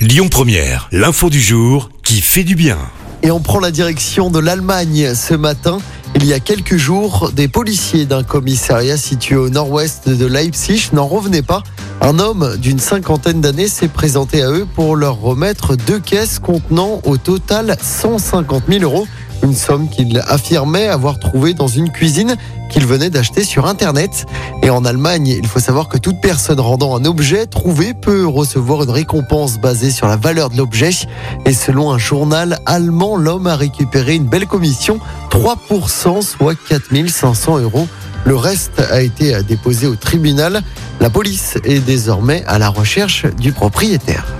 Lyon Première, l'info du jour qui fait du bien. Et on prend la direction de l'Allemagne ce matin. Il y a quelques jours, des policiers d'un commissariat situé au nord-ouest de Leipzig n'en revenaient pas. Un homme d'une cinquantaine d'années s'est présenté à eux pour leur remettre deux caisses contenant au total 150 000 euros. Une somme qu'il affirmait avoir trouvée dans une cuisine qu'il venait d'acheter sur Internet. Et en Allemagne, il faut savoir que toute personne rendant un objet trouvé peut recevoir une récompense basée sur la valeur de l'objet. Et selon un journal allemand, l'homme a récupéré une belle commission, 3%, soit 4500 euros. Le reste a été déposé au tribunal. La police est désormais à la recherche du propriétaire.